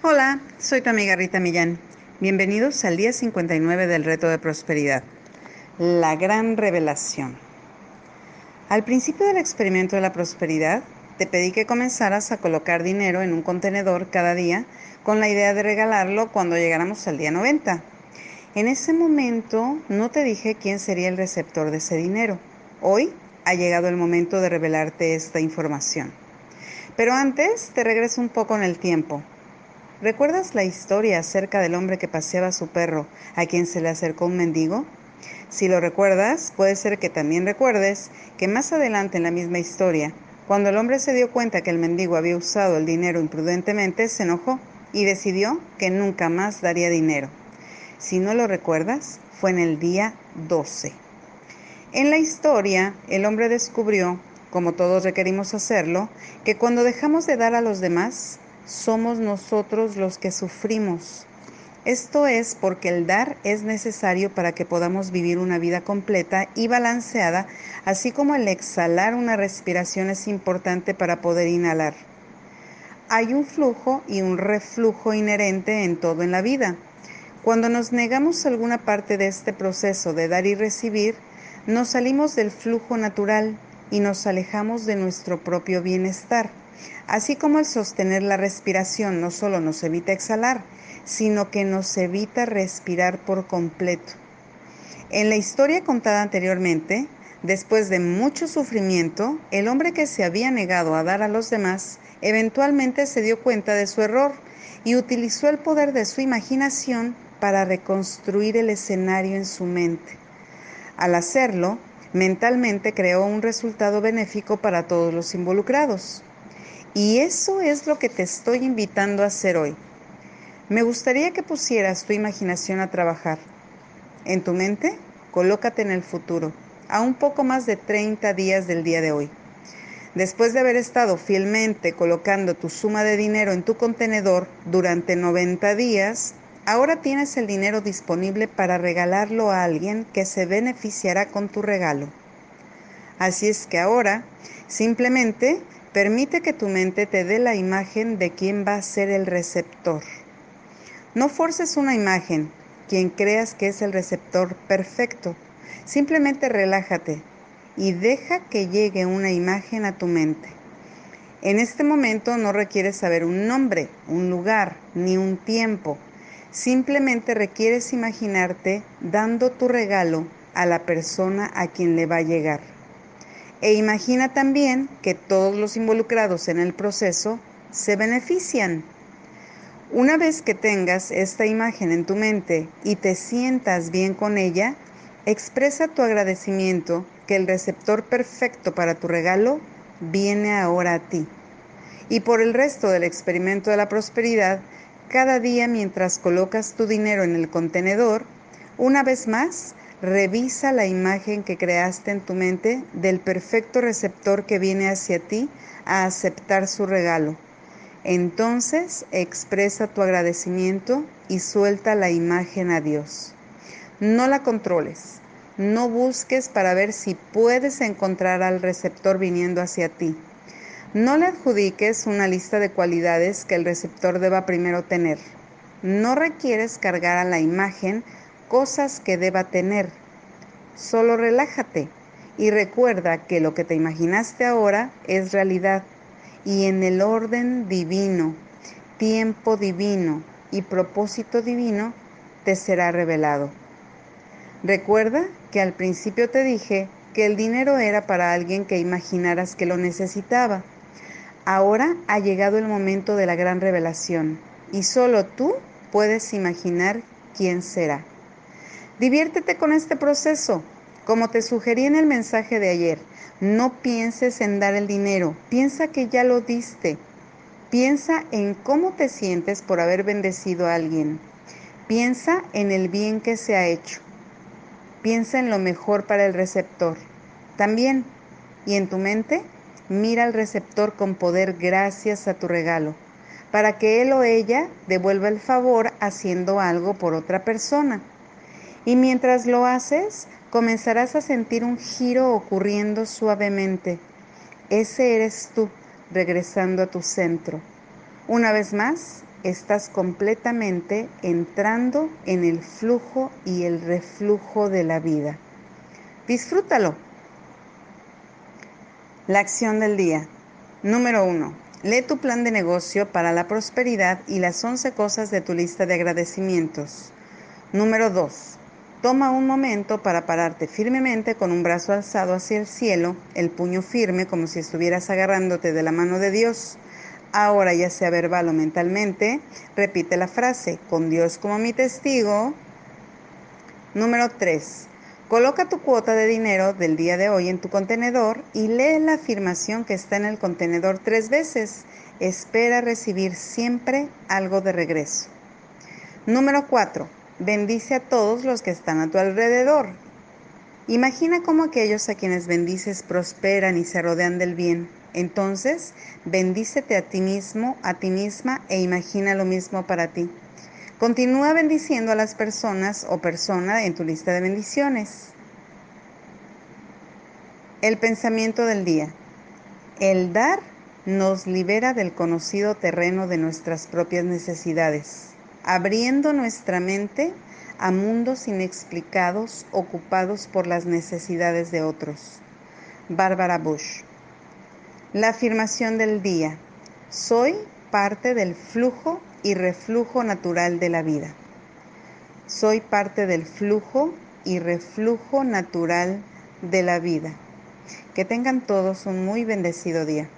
Hola, soy tu amiga Rita Millán. Bienvenidos al día 59 del reto de prosperidad. La gran revelación. Al principio del experimento de la prosperidad, te pedí que comenzaras a colocar dinero en un contenedor cada día con la idea de regalarlo cuando llegáramos al día 90. En ese momento no te dije quién sería el receptor de ese dinero. Hoy ha llegado el momento de revelarte esta información. Pero antes te regreso un poco en el tiempo. ¿Recuerdas la historia acerca del hombre que paseaba a su perro a quien se le acercó un mendigo? Si lo recuerdas, puede ser que también recuerdes que más adelante en la misma historia, cuando el hombre se dio cuenta que el mendigo había usado el dinero imprudentemente, se enojó y decidió que nunca más daría dinero. Si no lo recuerdas, fue en el día 12. En la historia, el hombre descubrió, como todos requerimos hacerlo, que cuando dejamos de dar a los demás, somos nosotros los que sufrimos. Esto es porque el dar es necesario para que podamos vivir una vida completa y balanceada, así como el exhalar una respiración es importante para poder inhalar. Hay un flujo y un reflujo inherente en todo en la vida. Cuando nos negamos alguna parte de este proceso de dar y recibir, nos salimos del flujo natural y nos alejamos de nuestro propio bienestar. Así como el sostener la respiración no solo nos evita exhalar, sino que nos evita respirar por completo. En la historia contada anteriormente, después de mucho sufrimiento, el hombre que se había negado a dar a los demás eventualmente se dio cuenta de su error y utilizó el poder de su imaginación para reconstruir el escenario en su mente. Al hacerlo, mentalmente creó un resultado benéfico para todos los involucrados. Y eso es lo que te estoy invitando a hacer hoy. Me gustaría que pusieras tu imaginación a trabajar. En tu mente, colócate en el futuro, a un poco más de 30 días del día de hoy. Después de haber estado fielmente colocando tu suma de dinero en tu contenedor durante 90 días, ahora tienes el dinero disponible para regalarlo a alguien que se beneficiará con tu regalo. Así es que ahora simplemente Permite que tu mente te dé la imagen de quién va a ser el receptor. No forces una imagen, quien creas que es el receptor perfecto. Simplemente relájate y deja que llegue una imagen a tu mente. En este momento no requieres saber un nombre, un lugar, ni un tiempo. Simplemente requieres imaginarte dando tu regalo a la persona a quien le va a llegar. E imagina también que todos los involucrados en el proceso se benefician. Una vez que tengas esta imagen en tu mente y te sientas bien con ella, expresa tu agradecimiento que el receptor perfecto para tu regalo viene ahora a ti. Y por el resto del experimento de la prosperidad, cada día mientras colocas tu dinero en el contenedor, una vez más Revisa la imagen que creaste en tu mente del perfecto receptor que viene hacia ti a aceptar su regalo. Entonces expresa tu agradecimiento y suelta la imagen a Dios. No la controles, no busques para ver si puedes encontrar al receptor viniendo hacia ti. No le adjudiques una lista de cualidades que el receptor deba primero tener. No requieres cargar a la imagen cosas que deba tener. Solo relájate y recuerda que lo que te imaginaste ahora es realidad y en el orden divino, tiempo divino y propósito divino te será revelado. Recuerda que al principio te dije que el dinero era para alguien que imaginaras que lo necesitaba. Ahora ha llegado el momento de la gran revelación y solo tú puedes imaginar quién será. Diviértete con este proceso. Como te sugerí en el mensaje de ayer, no pienses en dar el dinero, piensa que ya lo diste. Piensa en cómo te sientes por haber bendecido a alguien. Piensa en el bien que se ha hecho. Piensa en lo mejor para el receptor. También, y en tu mente, mira al receptor con poder gracias a tu regalo, para que él o ella devuelva el favor haciendo algo por otra persona. Y mientras lo haces, comenzarás a sentir un giro ocurriendo suavemente. Ese eres tú, regresando a tu centro. Una vez más, estás completamente entrando en el flujo y el reflujo de la vida. Disfrútalo. La acción del día. Número 1. Lee tu plan de negocio para la prosperidad y las 11 cosas de tu lista de agradecimientos. Número 2. Toma un momento para pararte firmemente con un brazo alzado hacia el cielo, el puño firme como si estuvieras agarrándote de la mano de Dios. Ahora, ya sea verbal o mentalmente, repite la frase, con Dios como mi testigo. Número 3. Coloca tu cuota de dinero del día de hoy en tu contenedor y lee la afirmación que está en el contenedor tres veces. Espera recibir siempre algo de regreso. Número 4. Bendice a todos los que están a tu alrededor. Imagina cómo aquellos a quienes bendices prosperan y se rodean del bien. Entonces, bendícete a ti mismo, a ti misma e imagina lo mismo para ti. Continúa bendiciendo a las personas o persona en tu lista de bendiciones. El pensamiento del día. El dar nos libera del conocido terreno de nuestras propias necesidades abriendo nuestra mente a mundos inexplicados ocupados por las necesidades de otros. Bárbara Bush. La afirmación del día. Soy parte del flujo y reflujo natural de la vida. Soy parte del flujo y reflujo natural de la vida. Que tengan todos un muy bendecido día.